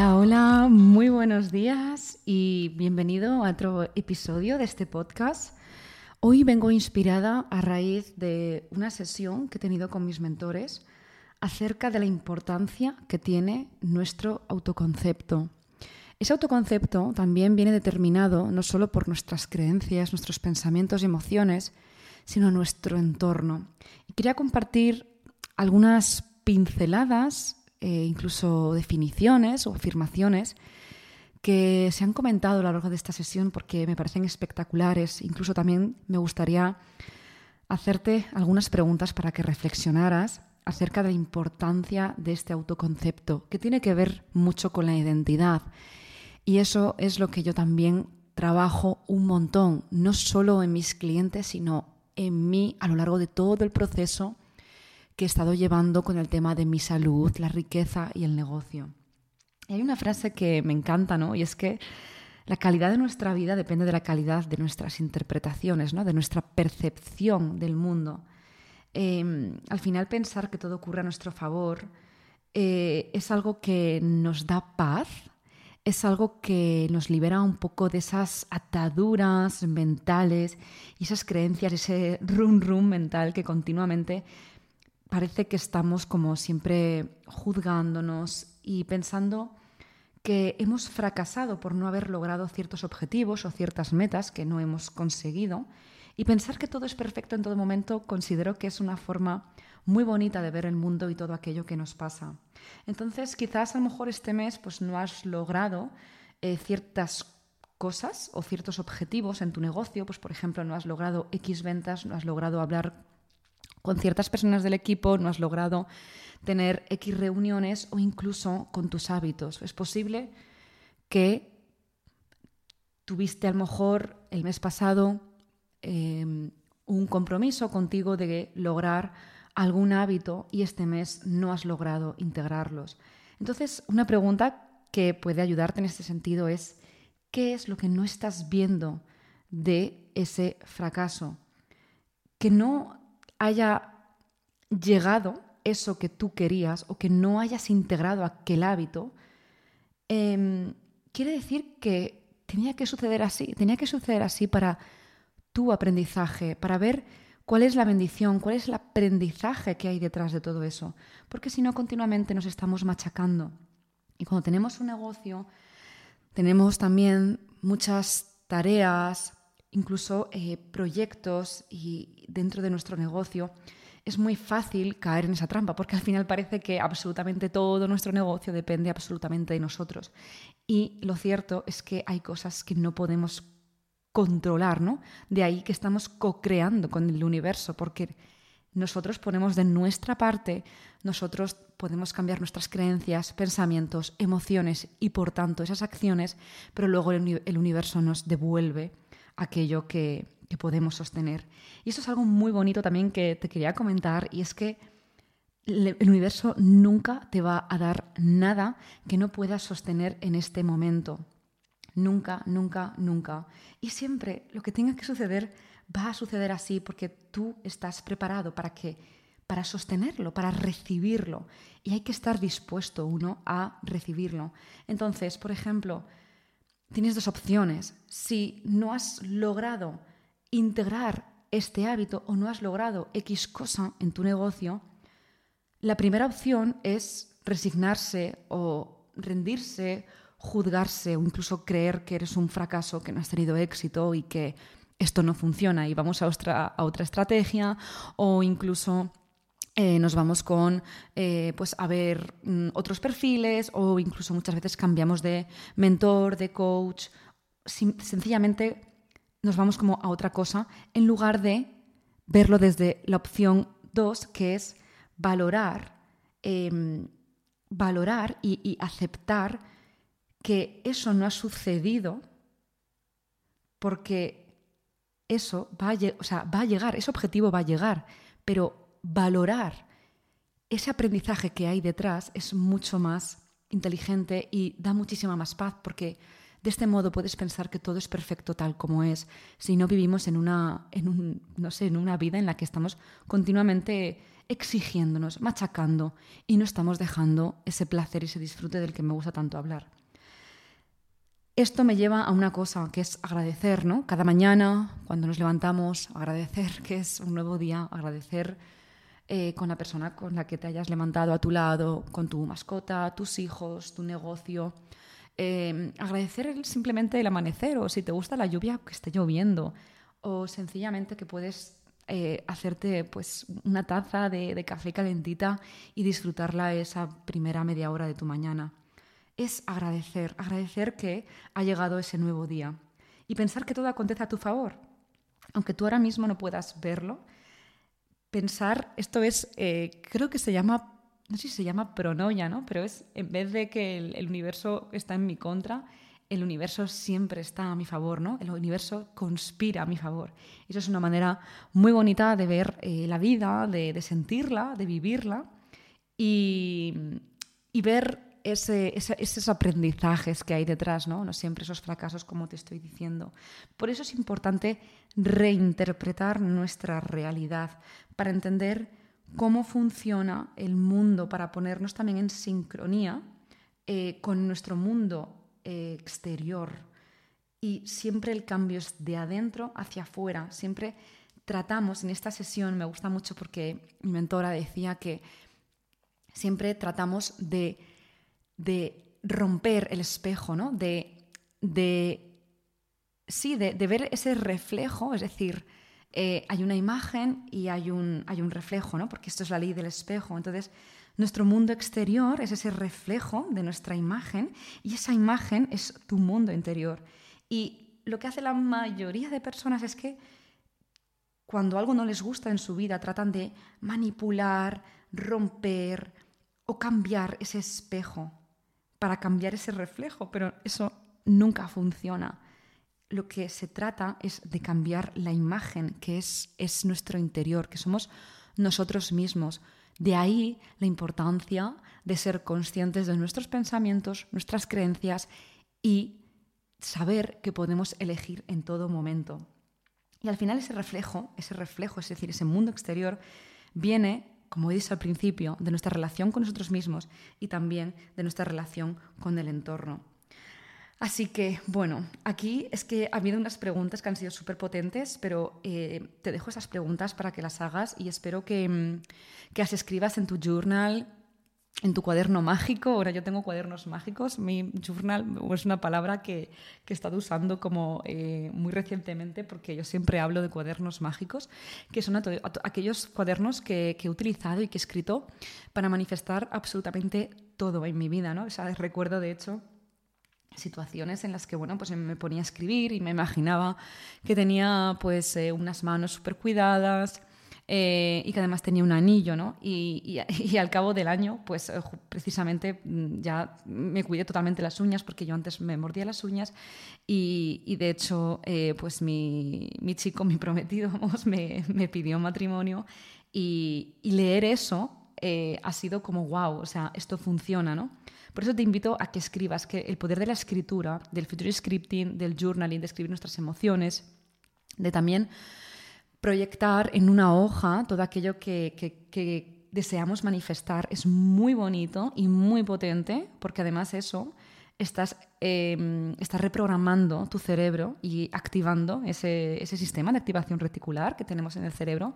Hola, hola, muy buenos días y bienvenido a otro episodio de este podcast. Hoy vengo inspirada a raíz de una sesión que he tenido con mis mentores acerca de la importancia que tiene nuestro autoconcepto. Ese autoconcepto también viene determinado no solo por nuestras creencias, nuestros pensamientos y emociones, sino nuestro entorno. Y quería compartir algunas pinceladas eh, incluso definiciones o afirmaciones que se han comentado a lo largo de esta sesión porque me parecen espectaculares. Incluso también me gustaría hacerte algunas preguntas para que reflexionaras acerca de la importancia de este autoconcepto, que tiene que ver mucho con la identidad. Y eso es lo que yo también trabajo un montón, no solo en mis clientes, sino en mí a lo largo de todo el proceso que he estado llevando con el tema de mi salud, la riqueza y el negocio. Hay una frase que me encanta, ¿no? Y es que la calidad de nuestra vida depende de la calidad de nuestras interpretaciones, ¿no? De nuestra percepción del mundo. Em, al final pensar que todo ocurre a nuestro favor eh, es algo que nos da paz, es algo que nos libera un poco de esas ataduras mentales y esas creencias, ese rum rum mental que continuamente parece que estamos como siempre juzgándonos y pensando que hemos fracasado por no haber logrado ciertos objetivos o ciertas metas que no hemos conseguido. Y pensar que todo es perfecto en todo momento considero que es una forma muy bonita de ver el mundo y todo aquello que nos pasa. Entonces, quizás a lo mejor este mes pues, no has logrado eh, ciertas cosas o ciertos objetivos en tu negocio, pues por ejemplo no has logrado X ventas, no has logrado hablar con ciertas personas del equipo no has logrado tener X reuniones o incluso con tus hábitos. Es posible que tuviste a lo mejor el mes pasado em, un compromiso contigo de lograr algún hábito y este mes no has logrado integrarlos. Entonces, una pregunta que puede ayudarte en este sentido es, ¿qué es lo que no estás viendo de ese fracaso? Que no haya llegado eso que tú querías o que no hayas integrado aquel hábito, em, quiere decir que tenía que suceder así, tenía que suceder así para tu aprendizaje, para ver cuál es la bendición, cuál es el aprendizaje que hay detrás de todo eso, porque si no continuamente nos estamos machacando. Y cuando tenemos un negocio, tenemos también muchas tareas, incluso eh, proyectos y dentro de nuestro negocio, es muy fácil caer en esa trampa, porque al final parece que absolutamente todo nuestro negocio depende absolutamente de nosotros. Y lo cierto es que hay cosas que no podemos controlar, ¿no? De ahí que estamos co-creando con el universo, porque nosotros ponemos de nuestra parte, nosotros podemos cambiar nuestras creencias, pensamientos, emociones y por tanto esas acciones, pero luego el universo nos devuelve aquello que, podemos sostener. Y eso es algo muy bonito también que te quería comentar y es que el universo nunca te va a dar nada que no puedas sostener en este momento. Nunca, nunca, nunca. Y siempre lo que tenga que suceder va a suceder así porque tú estás preparado para que para sostenerlo, para recibirlo. Y hay que estar dispuesto uno a recibirlo. Entonces, por ejemplo, tienes dos opciones. Si no has logrado integrar este hábito o no has logrado X cosa en tu negocio, la primera opción es resignarse o rendirse, juzgarse o incluso creer que eres un fracaso, que no has tenido éxito y que esto no funciona y vamos a otra, otra estrategia o incluso eh, nos vamos con, eh, pues, a ver mm, otros perfiles o incluso muchas veces cambiamos de mentor, de coach. sencillamente nos vamos como a otra cosa en lugar de verlo desde la opción 2, que es valorar, em, valorar y, aceptar que eso no ha sucedido porque eso va a, va a llegar, ese objetivo va a llegar, pero valorar ese aprendizaje que hay detrás es mucho más inteligente y da muchísima más paz porque de este modo puedes pensar que todo es perfecto tal como es, si no vivimos en una, en un, no sé, en una vida en la que estamos continuamente exigiéndonos, machacando y no estamos dejando ese placer y ese disfrute del que me gusta tanto hablar. Esto me lleva a una cosa que es agradecer, ¿no? Cada mañana, cuando nos levantamos, agradecer que es un nuevo día, agradecer eh, con la persona con la que te hayas levantado a tu lado, con tu mascota, tus hijos, tu negocio. Eh, agradecer simplemente el amanecer o si te gusta la lluvia, que esté lloviendo o sencillamente que puedes eh, hacerte pues una taza de, de, café calentita y disfrutarla esa primera media hora de tu mañana. Es agradecer, agradecer que ha llegado ese nuevo día y pensar que todo acontece a tu favor. Aunque tú ahora mismo no puedas verlo, pensar, esto es, eh, creo que se llama, no sé si se llama pronoia, ¿no? Pero es, en vez de que el, universo está en mi contra, el universo siempre está a mi favor, ¿no? El universo conspira a mi favor. Eso es una manera muy bonita de ver eh, la vida, de, sentirla, de vivirla y, y ver ese, esos aprendizajes que hay detrás, ¿no? no siempre esos fracasos como te estoy diciendo. Por eso es importante reinterpretar nuestra realidad para entender cómo funciona el mundo, para ponernos también en sincronía eh, con nuestro mundo eh, exterior. Y siempre el cambio es de adentro hacia afuera. Siempre tratamos, en esta sesión me gusta mucho porque mi mentora decía que siempre tratamos de de romper el espejo, ¿no? De, de sí, de, ver ese reflejo, es decir, eh, hay una imagen y hay un, hay un reflejo, ¿no? Porque esto es la ley del espejo. Entonces, nuestro mundo exterior es ese reflejo de nuestra imagen y esa imagen es tu mundo interior. Y lo que hace la mayoría de personas es que cuando algo no les gusta en su vida tratan de manipular, romper o cambiar ese espejo para cambiar ese reflejo, pero eso nunca funciona. Lo que se trata es de cambiar la imagen que es, es nuestro interior, que somos nosotros mismos. De ahí la importancia de ser conscientes de nuestros pensamientos, nuestras creencias y saber que podemos elegir en todo momento. Y al final ese reflejo, ese reflejo, es decir, ese mundo exterior, viene como he dicho al principio, de nuestra relación con nosotros mismos y también de nuestra relación con el entorno. Así que, bueno, aquí es que ha habido unas preguntas que han sido súper potentes, pero eh, te dejo esas preguntas para que las hagas y espero que, mm, que las escribas en tu journal, en tu cuaderno mágico. Ahora yo tengo cuadernos mágicos. Mi journal es una palabra que, que he estado usando como eh, muy recientemente porque yo siempre hablo de cuadernos mágicos, que son aquellos cuadernos que, que, he utilizado y que he escrito para manifestar absolutamente todo en mi vida. ¿no? O sea, recuerdo, de hecho, situaciones en las que bueno pues me ponía a escribir y me imaginaba que tenía pues eh, unas manos súper cuidadas eh, y que además tenía un anillo, ¿no? Y, y, al cabo del año, pues eh, precisamente mm, ya me cuidé totalmente las uñas, porque yo antes me mordía las uñas y, y de hecho, eh, pues mi, mi, chico, mi prometido, me, me pidió matrimonio y, leer eso ha sido como, wow, o sea, esto funciona, ¿no? Por eso te invito a que escribas, que el poder de la escritura, del future scripting, del journaling, de escribir nuestras emociones, de también proyectar en una hoja todo aquello que, deseamos manifestar es muy bonito y muy potente, porque además eso estás, em, reprogramando tu cerebro y activando ese, sistema de activación reticular que tenemos en el cerebro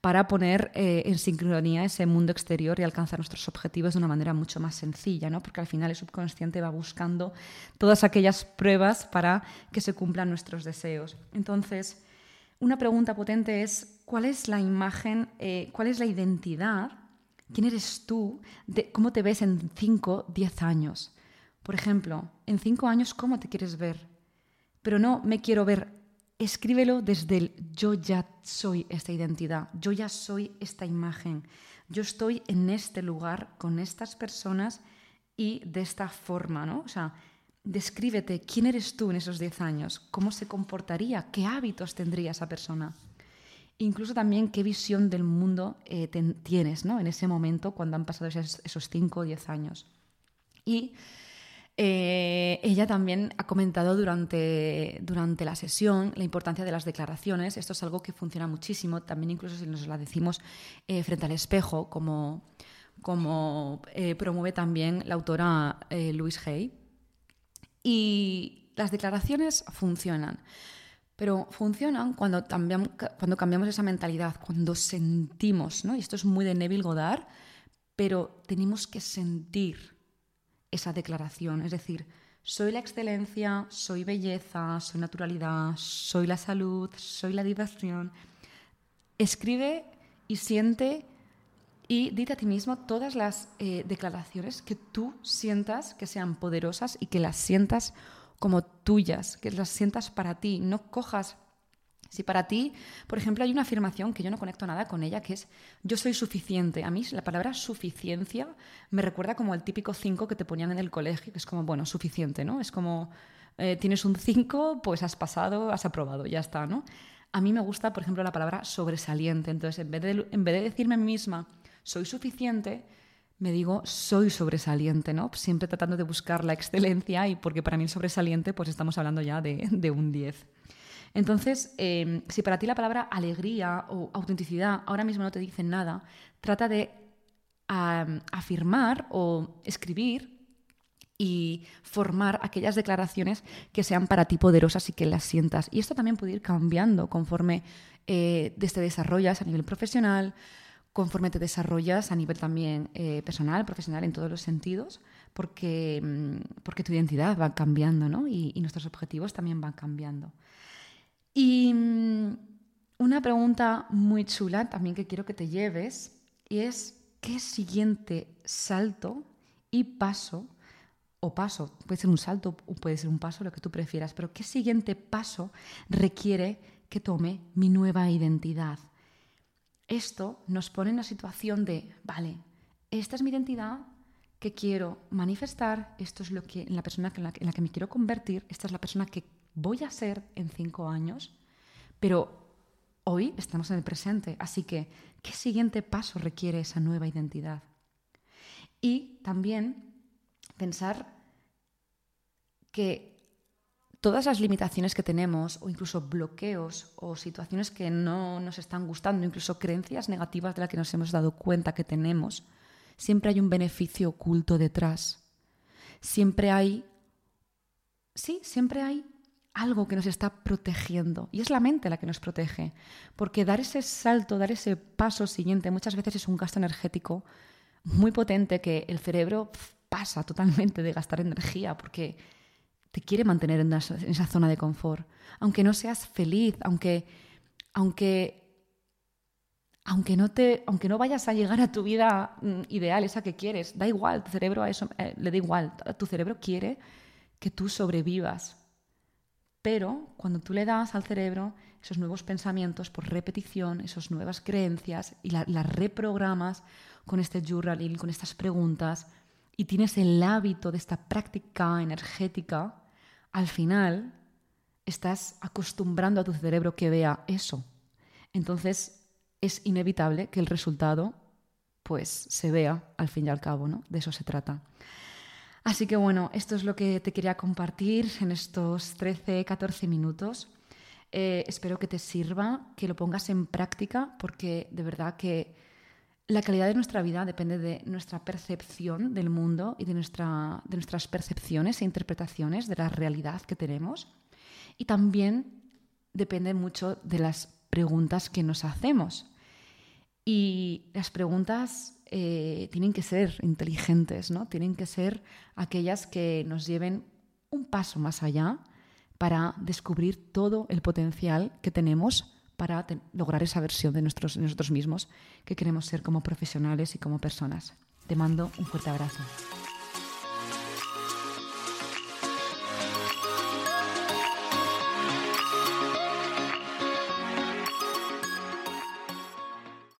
para poner eh, en sincronía ese mundo exterior y alcanzar nuestros objetivos de una manera mucho más sencilla, ¿no? porque al final el subconsciente va buscando todas aquellas pruebas para que se cumplan nuestros deseos. Entonces, una pregunta potente es, ¿cuál es la imagen, eh, cuál es la identidad? ¿Quién eres tú? De, ¿Cómo te ves en 5, 10 años? Por ejemplo, en 5 años, ¿cómo te quieres ver? Pero no me quiero ver, escríbelo desde el yo ya soy esta identidad, yo ya soy esta imagen, yo estoy en este lugar con estas personas y de esta forma, ¿no? O sea, descríbete quién eres tú en esos 10 años, cómo se comportaría, qué hábitos tendría esa persona. Incluso también qué visión del mundo eh, tienes ¿no? en ese momento cuando han pasado esos 5 o 10 años. Y Eh, ella también ha comentado durante, durante la sesión la importancia de las declaraciones. Esto es algo que funciona muchísimo, también incluso si nos la decimos eh, frente al espejo, como, como promueve también la autora Louise Hay. Y las declaraciones funcionan. Pero funcionan cuando, cuando cambiamos esa mentalidad, cuando sentimos, ¿no? Y esto es muy de Neville Goddard, pero tenemos que sentir esa declaración. Es decir, soy la excelencia, soy belleza, soy naturalidad, soy la salud, soy la diversión. Escribe y siente y dite a ti mismo todas las eh, declaraciones que tú sientas que sean poderosas y que las sientas como tuyas, que las sientas para ti. No cojas si para ti, por ejemplo, hay una afirmación que yo no conecto nada con ella, que es yo soy suficiente. A mí la palabra suficiencia me recuerda como el típico 5 que te ponían en el colegio, que es como, bueno, suficiente, ¿no? Es como, eh, tienes un 5, pues has pasado, has aprobado, ya está, ¿no? A mí me gusta, por ejemplo, la palabra sobresaliente. Entonces, en vez de, en vez de decirme a mí misma, soy suficiente, me digo, soy sobresaliente, ¿no? Siempre tratando de buscar la excelencia y porque para mí el sobresaliente, pues estamos hablando ya de, de un 10. Entonces, em, si para ti la palabra alegría o autenticidad ahora mismo no te dicen nada, trata de afirmar o escribir y formar aquellas declaraciones que sean para ti poderosas y que las sientas. Y esto también puede ir cambiando conforme eh, te desarrollas a nivel profesional, conforme te desarrollas a nivel también eh, personal, profesional, en todos los sentidos, porque, mm, porque tu identidad va cambiando ¿no? y, y nuestros objetivos también van cambiando. Y mm, una pregunta muy chula también que quiero que te lleves y es qué siguiente salto y paso, o paso, puede ser un salto o puede ser un paso, lo que tú prefieras, pero qué siguiente paso requiere que tome mi nueva identidad. Esto nos pone en la situación de, vale, esta es mi identidad que quiero manifestar, esto es lo que, la persona en la que me quiero convertir, esta es la persona que voy a ser en cinco años, pero hoy estamos en el presente, así que, ¿qué siguiente paso requiere esa nueva identidad? Y también pensar que todas las limitaciones que tenemos, o incluso bloqueos, o situaciones que no nos están gustando, incluso creencias negativas de las que nos hemos dado cuenta que tenemos, siempre hay un beneficio oculto detrás. Siempre hay, sí, siempre hay algo que nos está protegiendo. Y es la mente la que nos protege. Porque dar ese salto, dar ese paso siguiente, muchas veces es un gasto energético muy potente que el cerebro pasa totalmente de gastar energía porque te quiere mantener en, esa zona de confort. Aunque no seas feliz, aunque, aunque aunque no, te, aunque no vayas a llegar a tu vida mm, ideal, esa que quieres, da igual, tu cerebro a eso eh, le da igual. Tu cerebro quiere que tú sobrevivas, pero cuando tú le das al cerebro esos nuevos pensamientos por repetición, esas nuevas creencias y las reprogramas con este journaling, con estas preguntas, y tienes el hábito de esta práctica energética, al final estás acostumbrando a tu cerebro que vea eso. Entonces es inevitable que el resultado pues se vea al fin y al cabo, ¿no? De eso se trata. Así que bueno, esto es lo que te quería compartir en estos 13, 14 minutos. Eh, espero que te sirva, que lo pongas en práctica, porque de verdad que la calidad de nuestra vida depende de nuestra percepción del mundo y de, nuestra, de nuestras percepciones e interpretaciones de la realidad que tenemos. Y también depende mucho de las preguntas que nos hacemos. Y las preguntas eh, tienen que ser inteligentes, ¿no? Tienen que ser aquellas que nos lleven un paso más allá para descubrir todo el potencial que tenemos para lograr esa versión de, nosotros, de nosotros mismos que queremos ser como profesionales y como personas. Te mando un fuerte abrazo.